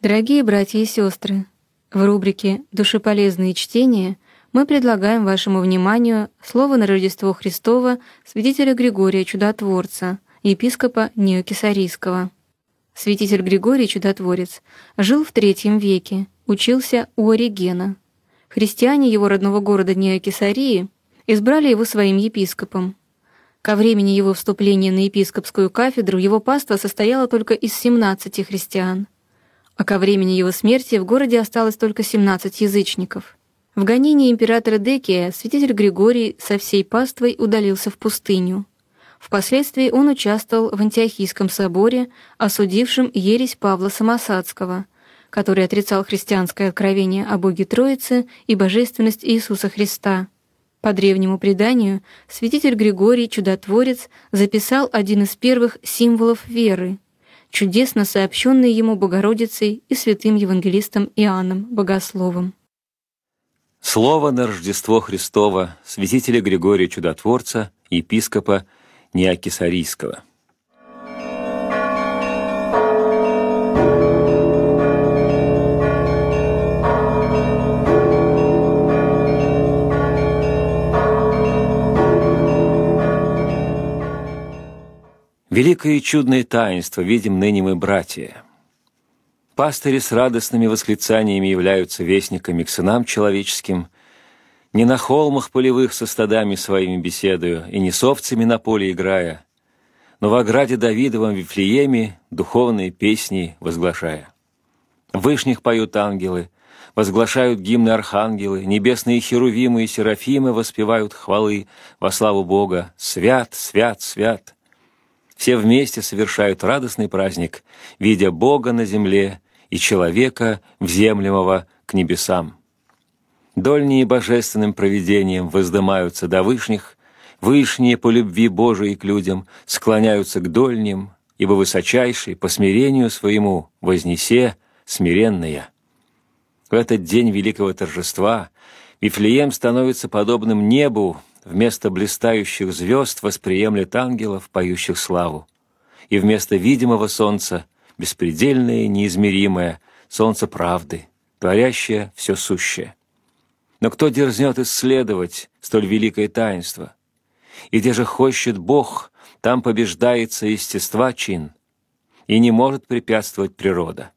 Дорогие братья и сестры, в рубрике «Душеполезные чтения» мы предлагаем вашему вниманию слово на Рождество Христова святителя Григория Чудотворца, епископа Неокисарийского. Святитель Григорий Чудотворец жил в III веке, учился у Оригена. Христиане его родного города Неокисарии избрали его своим епископом. Ко времени его вступления на епископскую кафедру его паства состояла только из 17 христиан – а ко времени его смерти в городе осталось только 17 язычников. В гонении императора Декия святитель Григорий со всей паствой удалился в пустыню. Впоследствии он участвовал в Антиохийском соборе, осудившем ересь Павла Самосадского, который отрицал христианское откровение о Боге Троице и божественность Иисуса Христа. По древнему преданию, святитель Григорий Чудотворец записал один из первых символов веры — чудесно сообщенные ему Богородицей и святым евангелистом Иоанном Богословом. Слово на Рождество Христово святителя Григория Чудотворца, епископа Неокисарийского. Великое и чудное таинство видим ныне мы, братья. Пастыри с радостными восклицаниями являются вестниками к сынам человеческим, не на холмах полевых со стадами своими беседую, и не с овцами на поле играя, но в ограде Давидовом Вифлееме духовные песни возглашая. Вышних поют ангелы, возглашают гимны архангелы, небесные херувимы и серафимы воспевают хвалы во славу Бога. Свят, свят, свят — все вместе совершают радостный праздник, видя Бога на земле и человека, вземлемого к небесам. Дольние божественным провидением воздымаются до вышних, вышние по любви Божией к людям склоняются к дольним, ибо высочайший по смирению своему вознесе смиренные. В этот день великого торжества Вифлеем становится подобным небу, вместо блистающих звезд восприемлет ангелов, поющих славу. И вместо видимого солнца — беспредельное, неизмеримое солнце правды, творящее все сущее. Но кто дерзнет исследовать столь великое таинство? И где же хочет Бог, там побеждается естества чин, и не может препятствовать природа.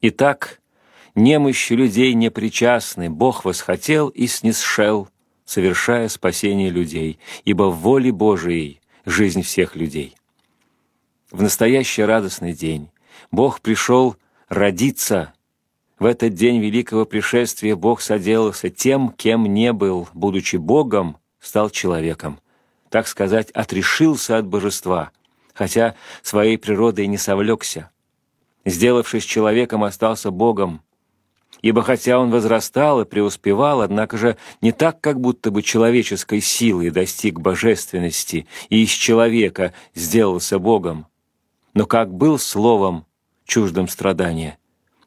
Итак, немощи людей непричастны, Бог восхотел и снисшел — совершая спасение людей, ибо в воле Божией жизнь всех людей. В настоящий радостный день Бог пришел родиться. В этот день великого пришествия Бог соделался тем, кем не был, будучи Богом, стал человеком. Так сказать, отрешился от божества, хотя своей природой не совлекся. Сделавшись человеком, остался Богом, ибо хотя он возрастал и преуспевал, однако же не так, как будто бы человеческой силой достиг божественности и из человека сделался Богом, но как был словом чуждым страдания,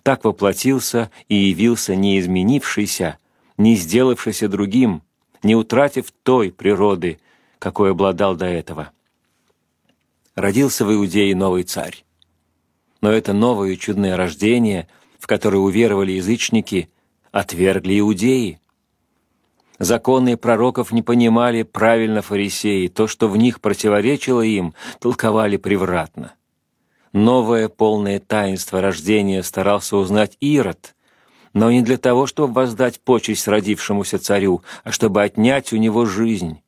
так воплотился и явился не изменившийся, не сделавшийся другим, не утратив той природы, какой обладал до этого. Родился в Иудее новый царь. Но это новое чудное рождение – в который уверовали язычники, отвергли иудеи. Законы пророков не понимали правильно фарисеи, то, что в них противоречило им, толковали превратно. Новое полное таинство рождения старался узнать Ирод, но не для того, чтобы воздать почесть родившемуся царю, а чтобы отнять у него жизнь.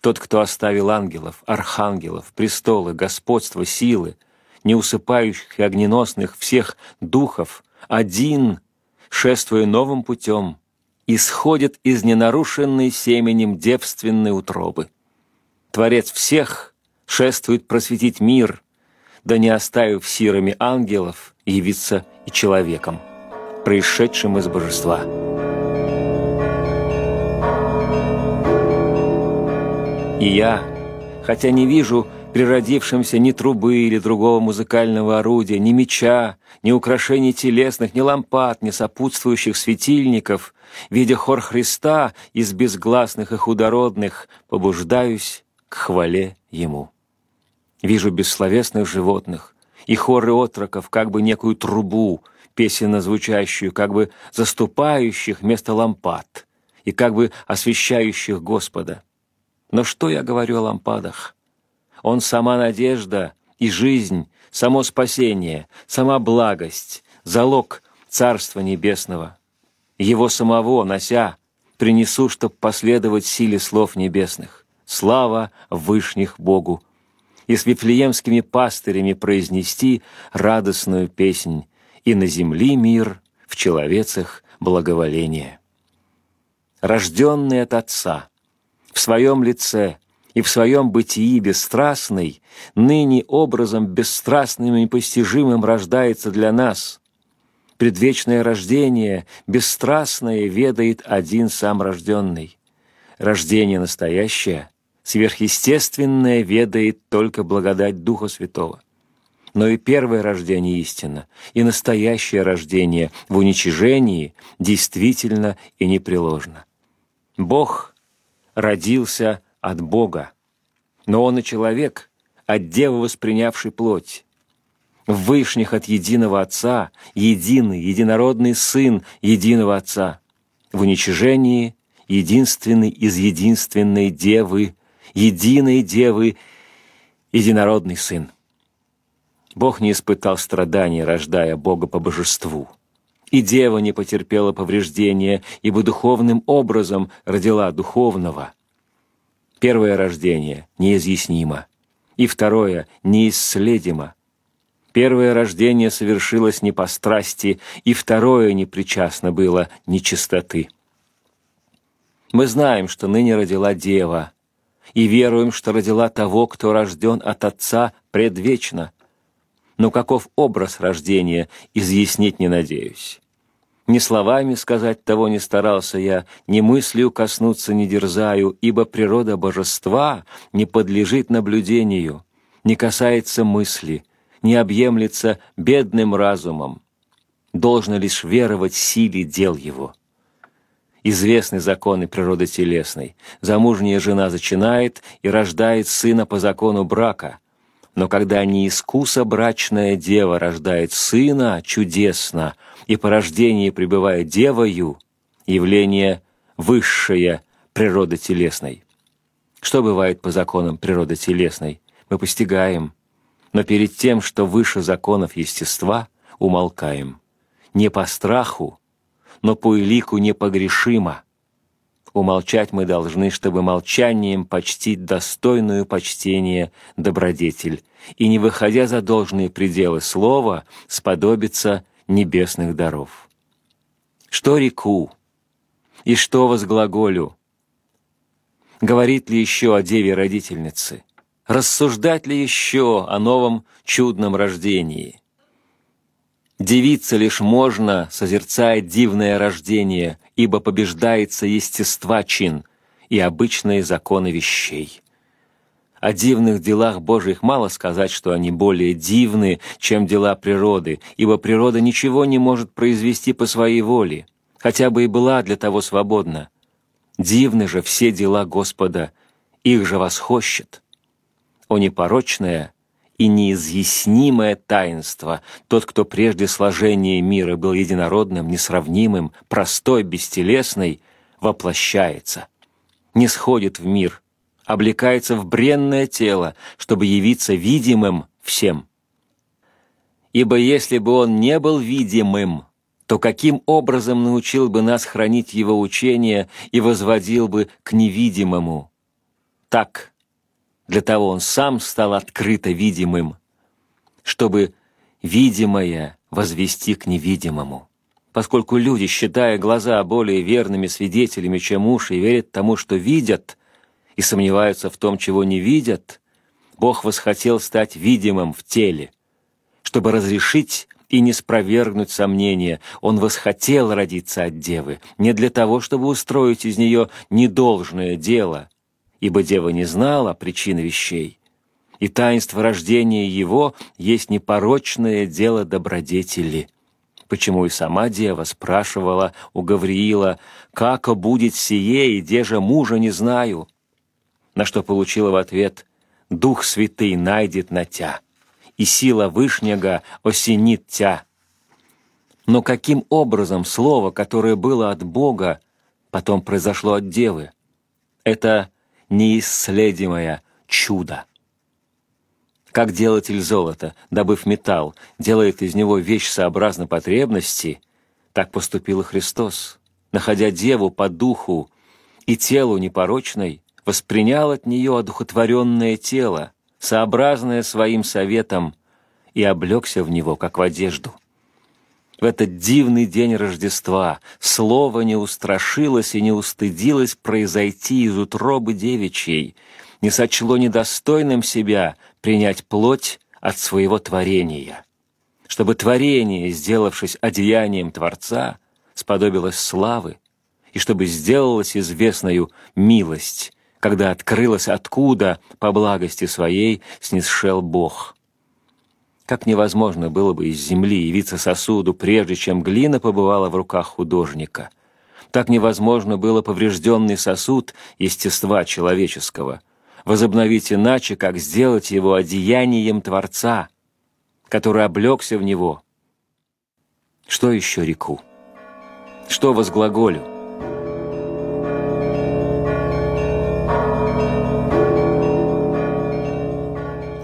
Тот, кто оставил ангелов, архангелов, престолы, господство, силы — неусыпающих и огненосных всех духов, один, шествуя новым путем, исходит из ненарушенной семенем девственной утробы. Творец всех шествует просветить мир, да не оставив сирами ангелов, явиться и человеком, происшедшим из божества. И я, хотя не вижу природившимся ни трубы или другого музыкального орудия, ни меча, ни украшений телесных, ни лампад, ни сопутствующих светильников, видя хор Христа из безгласных и худородных, побуждаюсь к хвале Ему. Вижу бессловесных животных и хоры отроков как бы некую трубу, песенно звучащую, как бы заступающих вместо лампад и как бы освещающих Господа. Но что я говорю о лампадах? Он сама надежда и жизнь, само спасение, сама благость, залог Царства Небесного. Его самого, нося, принесу, чтоб последовать силе слов небесных. Слава Вышних Богу! И с вифлеемскими пастырями произнести радостную песнь, и на земли мир, в человецах благоволение. Рожденный от Отца, в своем лице и в своем бытии бесстрастный, ныне образом бесстрастным и непостижимым рождается для нас. Предвечное рождение, бесстрастное, ведает один сам рожденный. Рождение настоящее, сверхъестественное ведает только благодать Духа Святого но и первое рождение истина, и настоящее рождение в уничижении действительно и непреложно. Бог родился от Бога, но Он и человек, от Девы воспринявший плоть. В Вышних от единого Отца, единый, единородный Сын единого Отца. В уничижении единственный из единственной Девы, единой Девы, единородный Сын. Бог не испытал страданий, рождая Бога по божеству. И дева не потерпела повреждения, ибо духовным образом родила духовного. Первое рождение неизъяснимо, и второе неисследимо. Первое рождение совершилось не по страсти, и второе не причастно было нечистоты. Мы знаем, что ныне родила дева, и веруем, что родила того, кто рожден от Отца предвечно – но каков образ рождения, изъяснить не надеюсь. Ни словами сказать того не старался я, ни мыслью коснуться не дерзаю, ибо природа божества не подлежит наблюдению, не касается мысли, не объемлется бедным разумом. Должно лишь веровать силе дел его. Известны законы природы телесной. Замужняя жена зачинает и рождает сына по закону брака — но когда неискуса брачная дева рождает сына чудесно, и по рождении пребывает девою, явление высшее природы телесной. Что бывает по законам природы телесной, мы постигаем, но перед тем, что выше законов естества, умолкаем. Не по страху, но по элику непогрешимо — Умолчать мы должны, чтобы молчанием почтить достойную почтения добродетель, и, не выходя за должные пределы слова, сподобиться небесных даров. Что реку? И что возглаголю? Говорит ли еще о деве родительнице? Рассуждать ли еще о новом чудном рождении? Девиться лишь можно, созерцая дивное рождение, ибо побеждается естества чин и обычные законы вещей. О дивных делах Божьих мало сказать, что они более дивны, чем дела природы, ибо природа ничего не может произвести по своей воле, хотя бы и была для того свободна. Дивны же все дела Господа, их же восхощет. О непорочное и неизъяснимое таинство. Тот, кто прежде сложения мира был единородным, несравнимым, простой, бестелесный, воплощается, не сходит в мир, облекается в бренное тело, чтобы явиться видимым всем. Ибо если бы он не был видимым, то каким образом научил бы нас хранить его учение и возводил бы к невидимому? Так, для того он сам стал открыто видимым, чтобы видимое возвести к невидимому. Поскольку люди, считая глаза более верными свидетелями, чем уши, верят тому, что видят, и сомневаются в том, чего не видят, Бог восхотел стать видимым в теле, чтобы разрешить и не спровергнуть сомнения. Он восхотел родиться от девы, не для того, чтобы устроить из нее недолжное дело, ибо дева не знала причины вещей, и таинство рождения его есть непорочное дело добродетели. Почему и сама дева спрашивала у Гавриила, «Как будет сие, и где же мужа не знаю?» На что получила в ответ, «Дух Святый найдет на тя, и сила Вышнего осенит тя. Но каким образом слово, которое было от Бога, потом произошло от Девы? Это неисследимое чудо. Как делатель золота, добыв металл, делает из него вещь сообразно потребности, так поступил и Христос, находя Деву по духу и телу непорочной, воспринял от нее одухотворенное тело, сообразное своим советом, и облегся в него, как в одежду. В этот дивный день Рождества слово не устрашилось и не устыдилось произойти из утробы девичьей, не сочло недостойным себя принять плоть от своего творения, чтобы творение, сделавшись одеянием Творца, сподобилось славы, и чтобы сделалась известною милость, когда открылось, откуда по благости своей снисшел Бог. Как невозможно было бы из земли явиться сосуду, прежде чем глина побывала в руках художника. Так невозможно было поврежденный сосуд естества человеческого возобновить иначе, как сделать его одеянием Творца, который облегся в него. Что еще реку? Что возглаголю?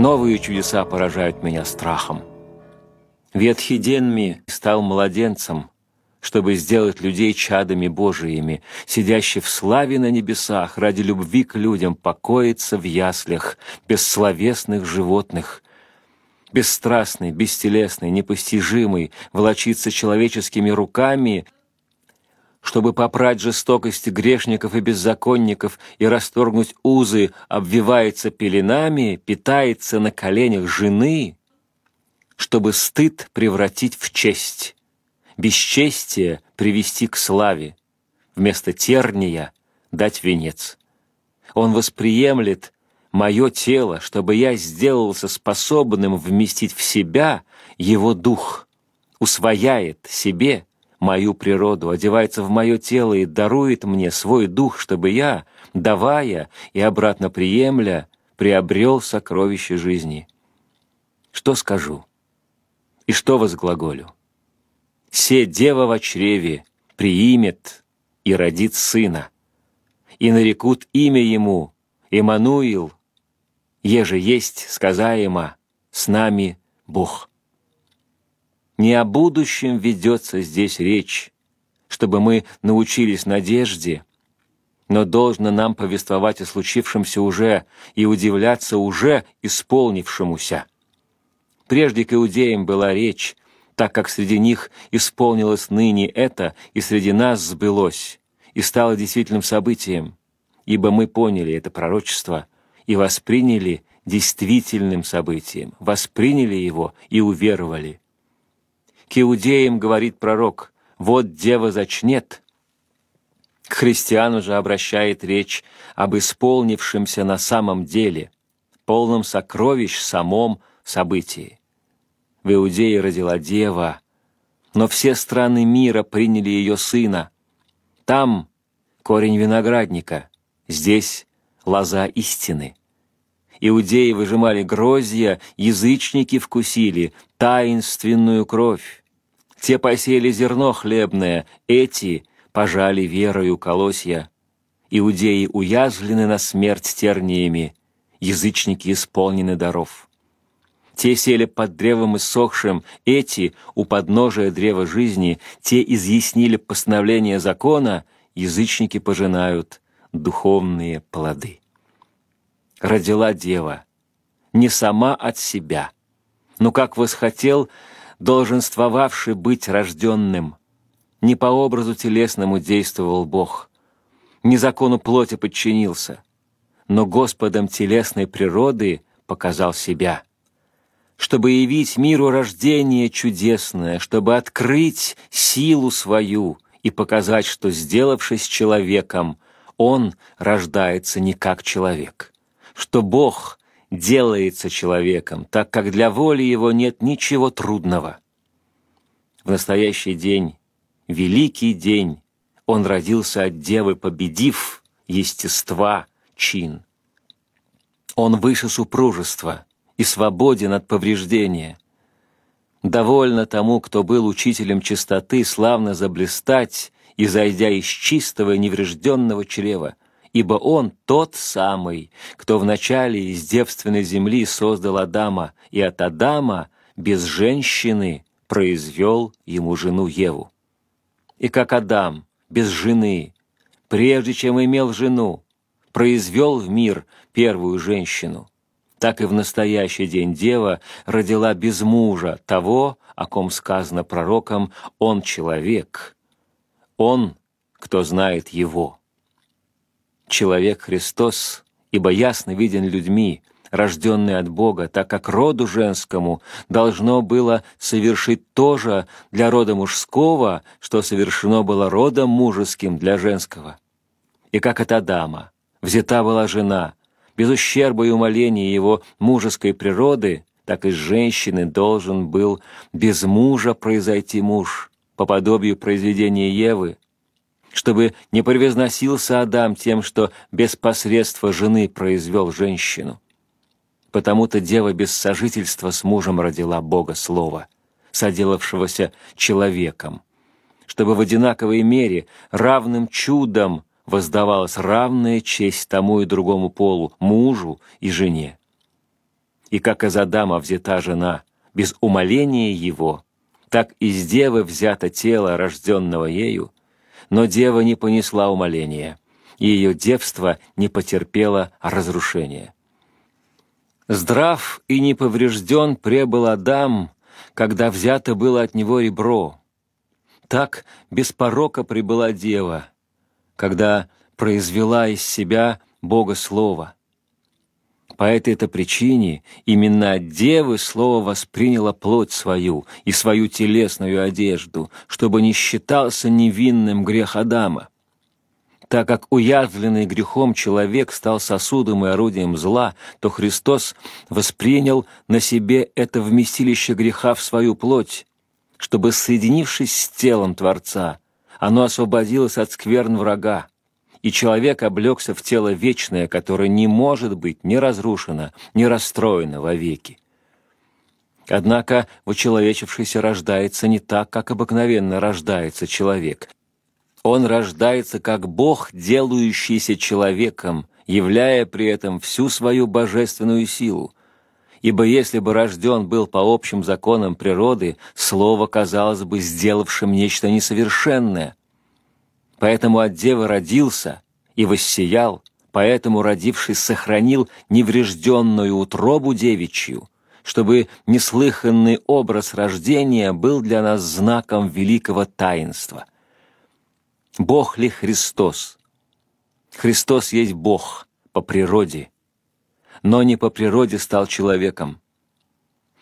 Новые чудеса поражают меня страхом. Ветхий Денми стал младенцем, чтобы сделать людей чадами Божиими, сидящий в славе на небесах, ради любви к людям, покоиться в яслях, бессловесных животных, бесстрастный, бестелесный, непостижимый, волочиться человеческими руками чтобы попрать жестокости грешников и беззаконников и расторгнуть узы, обвивается пеленами, питается на коленях жены, чтобы стыд превратить в честь, бесчестие привести к славе, вместо терния дать венец. Он восприемлет мое тело, чтобы я сделался способным вместить в себя его дух, усвояет себе мою природу, одевается в мое тело и дарует мне свой дух, чтобы я, давая и обратно приемля, приобрел сокровище жизни. Что скажу? И что возглаголю? «Се дева во чреве приимет и родит сына, и нарекут имя ему Имануил, еже есть сказаемо, с нами Бог». Не о будущем ведется здесь речь, чтобы мы научились надежде, но должно нам повествовать о случившемся уже и удивляться уже исполнившемуся. Прежде к иудеям была речь, так как среди них исполнилось ныне это, и среди нас сбылось, и стало действительным событием, ибо мы поняли это пророчество и восприняли действительным событием, восприняли его и уверовали. К иудеям говорит пророк, «Вот дева зачнет». К христиану же обращает речь об исполнившемся на самом деле, полном сокровищ самом событии. В Иудее родила дева, но все страны мира приняли ее сына. Там корень виноградника, здесь лоза истины. Иудеи выжимали грозья, язычники вкусили таинственную кровь. Те посеяли зерно хлебное, эти пожали верою колосья. Иудеи уязвлены на смерть терниями, язычники исполнены даров. Те сели под древом иссохшим, эти у подножия древа жизни, те изъяснили постановление закона, язычники пожинают духовные плоды родила дева, не сама от себя, но как восхотел долженствовавший быть рожденным. Не по образу телесному действовал Бог, не закону плоти подчинился, но Господом телесной природы показал себя, чтобы явить миру рождение чудесное, чтобы открыть силу свою и показать, что, сделавшись человеком, он рождается не как человек, что Бог делается человеком, так как для воли его нет ничего трудного. В настоящий день, великий день, он родился от девы, победив естества чин. Он выше супружества, и свободен от повреждения. Довольно тому, кто был учителем чистоты, славно заблистать и зайдя из чистого и неврежденного чрева, ибо он тот самый, кто вначале из девственной земли создал Адама, и от Адама без женщины произвел ему жену Еву. И как Адам без жены, прежде чем имел жену, произвел в мир первую женщину, так и в настоящий день Дева родила без мужа того, о ком сказано пророком «Он человек», «Он, кто знает Его» человек Христос, ибо ясно виден людьми, рожденный от Бога, так как роду женскому должно было совершить то же для рода мужского, что совершено было родом мужеским для женского. И как от Адама взята была жена, без ущерба и умоления его мужеской природы, так и с женщины должен был без мужа произойти муж, по подобию произведения Евы, чтобы не превозносился Адам тем, что без посредства жены произвел женщину. Потому-то дева без сожительства с мужем родила Бога Слова, соделавшегося человеком, чтобы в одинаковой мере равным чудом воздавалась равная честь тому и другому полу, мужу и жене. И как из Адама взята жена без умоления его, так из девы взято тело, рожденного ею, но дева не понесла умоления, и ее девство не потерпело разрушения. Здрав и неповрежден пребыл Адам, когда взято было от него ребро. Так без порока прибыла дева, когда произвела из себя Бога Слова. По этой-то причине именно от девы слово восприняло плоть свою и свою телесную одежду, чтобы не считался невинным грех Адама. Так как уязвленный грехом человек стал сосудом и орудием зла, то Христос воспринял на себе это вместилище греха в свою плоть, чтобы, соединившись с телом Творца, оно освободилось от скверн врага, и человек облегся в тело вечное, которое не может быть ни разрушено, ни расстроено вовеки. Однако вычеловечившийся рождается не так, как обыкновенно рождается человек. Он рождается как Бог, делающийся человеком, являя при этом всю свою божественную силу. Ибо если бы рожден был по общим законам природы, Слово казалось бы сделавшим нечто несовершенное – Поэтому от девы родился и воссиял, поэтому, родившись, сохранил неврежденную утробу девичью, чтобы неслыханный образ рождения был для нас знаком великого таинства. Бог ли Христос? Христос есть Бог по природе, но не по природе стал человеком.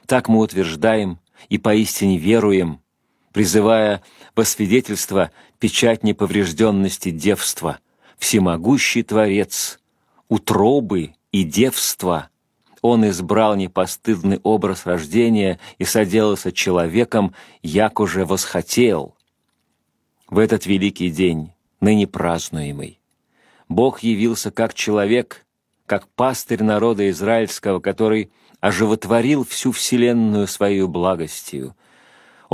Так мы утверждаем и поистине веруем, призывая во свидетельство печать неповрежденности девства, всемогущий Творец, утробы и девства. Он избрал непостыдный образ рождения и соделался человеком, як уже восхотел. В этот великий день, ныне празднуемый, Бог явился как человек, как пастырь народа израильского, который оживотворил всю вселенную свою благостью.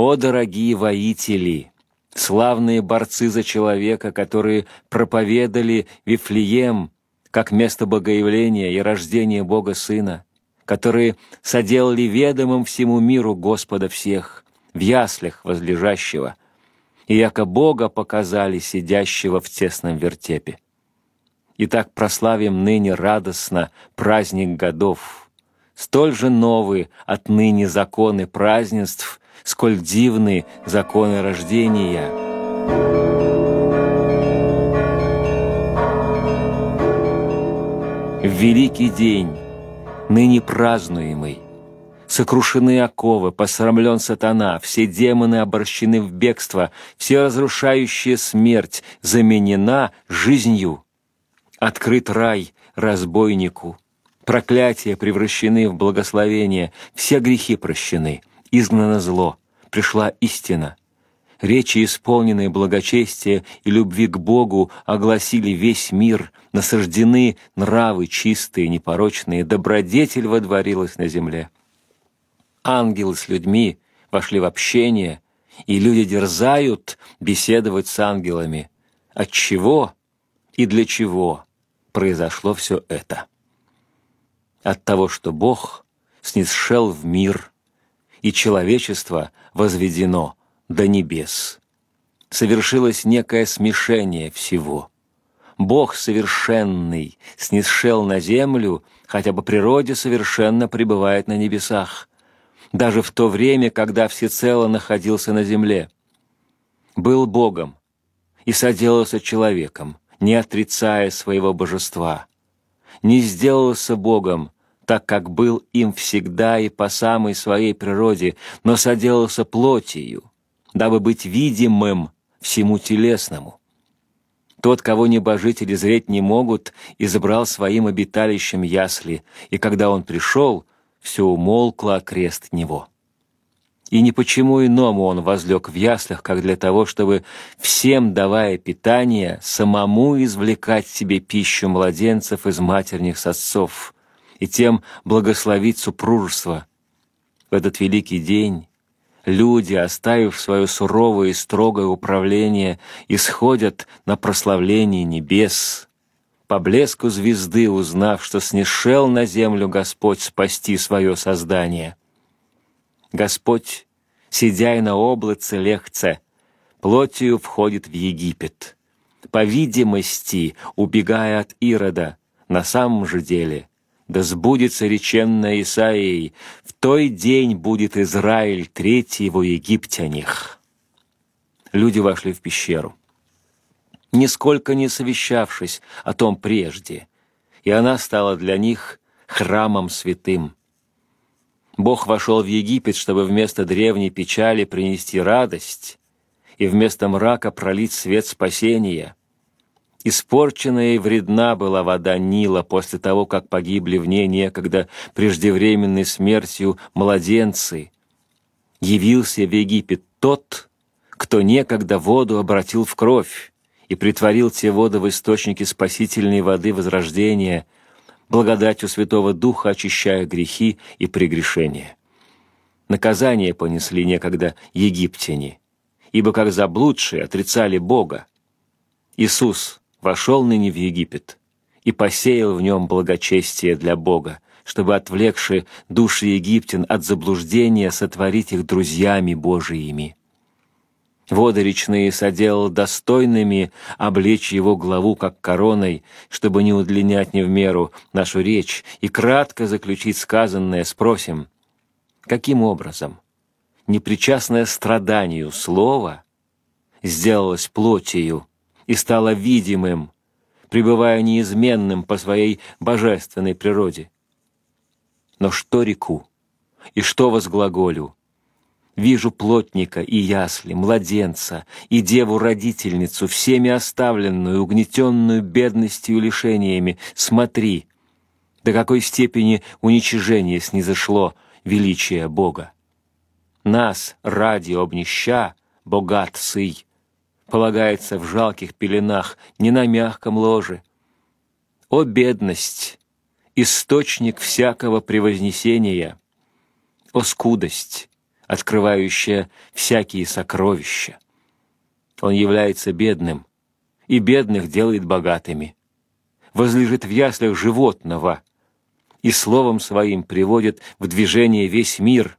О, дорогие воители! славные борцы за человека, которые проповедали Вифлеем как место богоявления и рождения Бога Сына, которые соделали ведомым всему миру Господа всех, в яслях возлежащего, и яко Бога показали сидящего в тесном вертепе. Итак, прославим ныне радостно праздник годов. Столь же новые отныне законы празднеств сколь дивны законы рождения. Великий день, ныне празднуемый, Сокрушены оковы, посрамлен сатана, все демоны обращены в бегство, все разрушающая смерть заменена жизнью. Открыт рай разбойнику, проклятия превращены в благословение, все грехи прощены — изгнано зло, пришла истина. Речи, исполненные благочестия и любви к Богу, огласили весь мир, насаждены нравы чистые, непорочные, добродетель водворилась на земле. Ангелы с людьми вошли в общение, и люди дерзают беседовать с ангелами. От чего и для чего произошло все это? От того, что Бог снисшел в мир, и человечество возведено до небес. Совершилось некое смешение всего. Бог совершенный снисшел на землю, хотя по природе совершенно пребывает на небесах, даже в то время, когда всецело находился на земле. Был Богом и соделался человеком, не отрицая своего божества. Не сделался Богом, так как был им всегда и по самой своей природе, но соделался плотью, дабы быть видимым всему телесному. Тот, кого небожители зреть не могут, избрал своим обиталищем ясли, и когда он пришел, все умолкло окрест него. И ни почему иному он возлег в яслях, как для того, чтобы, всем давая питание, самому извлекать себе пищу младенцев из матерних сосцов, и тем благословить супружество. В этот великий день люди, оставив свое суровое и строгое управление, исходят на прославление небес, по блеску звезды узнав, что снишел на землю Господь спасти свое создание. Господь, сидя на облаце легце, плотью входит в Египет, по видимости, убегая от Ирода, на самом же деле да сбудется реченное Исаией, в той день будет Израиль третьего египтяних. Люди вошли в пещеру, нисколько не совещавшись о том прежде, и она стала для них храмом святым. Бог вошел в Египет, чтобы вместо древней печали принести радость и вместо мрака пролить свет спасения — Испорченная и вредна была вода Нила после того, как погибли в ней некогда преждевременной смертью младенцы. Явился в Египет тот, кто некогда воду обратил в кровь и притворил те воды в источники спасительной воды возрождения, благодатью Святого Духа очищая грехи и прегрешения. Наказание понесли некогда египтяне, ибо как заблудшие отрицали Бога. Иисус вошел ныне в Египет и посеял в нем благочестие для Бога, чтобы, отвлекши души египтян от заблуждения, сотворить их друзьями Божиими. Воды речные соделал достойными облечь его главу как короной, чтобы не удлинять не в меру нашу речь и кратко заключить сказанное, спросим, каким образом непричастное страданию слово сделалось плотью и стало видимым, пребывая неизменным по своей божественной природе. Но что реку и что возглаголю? Вижу плотника и ясли, младенца и деву-родительницу, всеми оставленную, угнетенную бедностью и лишениями. Смотри, до какой степени уничижение снизошло величие Бога. Нас ради обнища, богат сый, полагается в жалких пеленах, не на мягком ложе. О бедность, источник всякого превознесения! О скудость, открывающая всякие сокровища! Он является бедным, и бедных делает богатыми. Возлежит в яслях животного, и словом своим приводит в движение весь мир,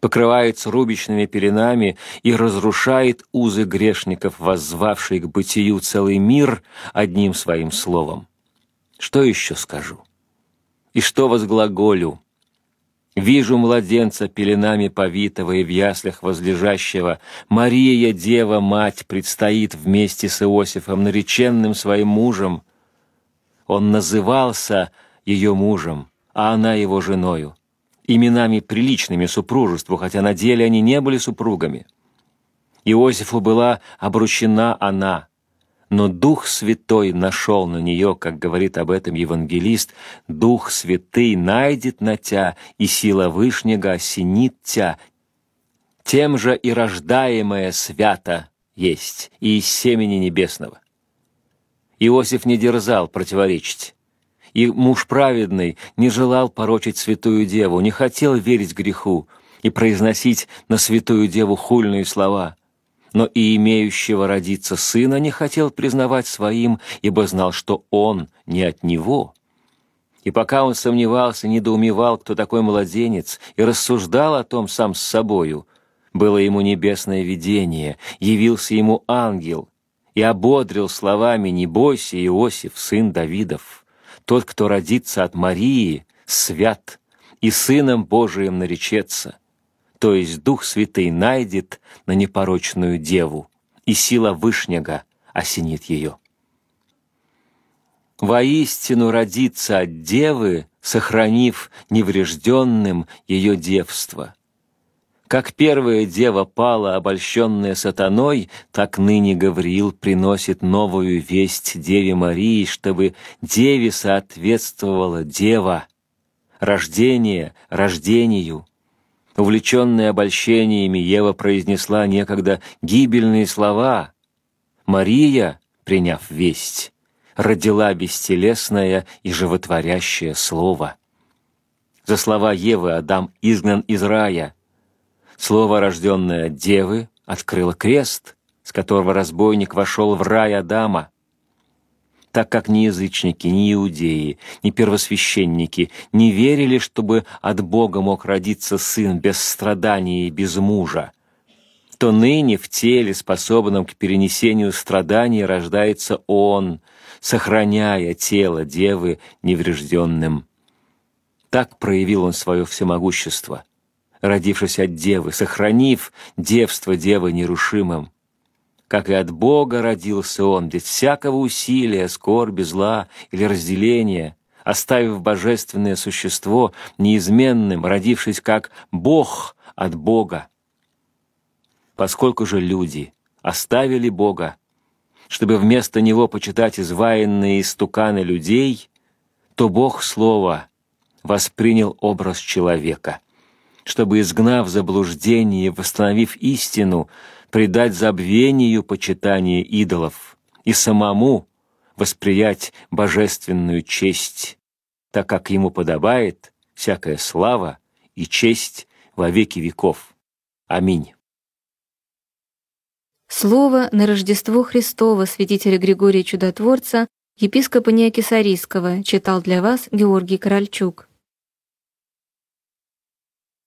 покрывается рубичными пеленами и разрушает узы грешников, воззвавший к бытию целый мир одним своим словом. Что еще скажу? И что возглаголю? Вижу младенца пеленами повитого и в яслях возлежащего. Мария, Дева, Мать, предстоит вместе с Иосифом, нареченным своим мужем. Он назывался ее мужем, а она его женою именами приличными супружеству, хотя на деле они не были супругами. Иосифу была обручена она, но Дух Святой нашел на нее, как говорит об этом евангелист, Дух Святый найдет на тя, и сила Вышнего осенит тя, тем же и рождаемое свято есть, и из семени небесного. Иосиф не дерзал противоречить. И муж праведный не желал порочить святую деву, не хотел верить греху и произносить на святую деву хульные слова. Но и имеющего родиться сына не хотел признавать своим, ибо знал, что он не от него. И пока он сомневался, недоумевал, кто такой младенец, и рассуждал о том сам с собою, было ему небесное видение, явился ему ангел и ободрил словами «Не бойся, Иосиф, сын Давидов, тот, кто родится от Марии, свят, и Сыном Божиим наречется, то есть Дух Святый найдет на непорочную деву, и сила Вышнего осенит ее. Воистину родится от девы, сохранив неврежденным ее девство — как первая дева пала, обольщенная сатаной, так ныне Гавриил приносит новую весть Деве Марии, чтобы Деве соответствовала Дева, рождение рождению. Увлеченная обольщениями, Ева произнесла некогда гибельные слова. Мария, приняв весть, родила бестелесное и животворящее слово. За слова Евы Адам изгнан из рая — Слово, рожденное от девы, открыло крест, с которого разбойник вошел в рай Адама. Так как ни язычники, ни иудеи, ни первосвященники не верили, чтобы от Бога мог родиться сын без страдания и без мужа, то ныне в теле, способном к перенесению страданий, рождается Он, сохраняя тело девы неврежденным. Так проявил Он свое всемогущество — родившись от девы, сохранив девство девы нерушимым. Как и от Бога родился он, без всякого усилия, скорби, зла или разделения, оставив божественное существо неизменным, родившись как Бог от Бога. Поскольку же люди оставили Бога, чтобы вместо Него почитать изваянные истуканы людей, то Бог Слово воспринял образ человека — чтобы, изгнав заблуждение и восстановив истину, предать забвению почитание идолов и самому восприять божественную честь, так как ему подобает всякая слава и честь во веки веков. Аминь. Слово на Рождество Христово святителя Григория Чудотворца, епископа Неокисарийского, читал для вас Георгий Корольчук.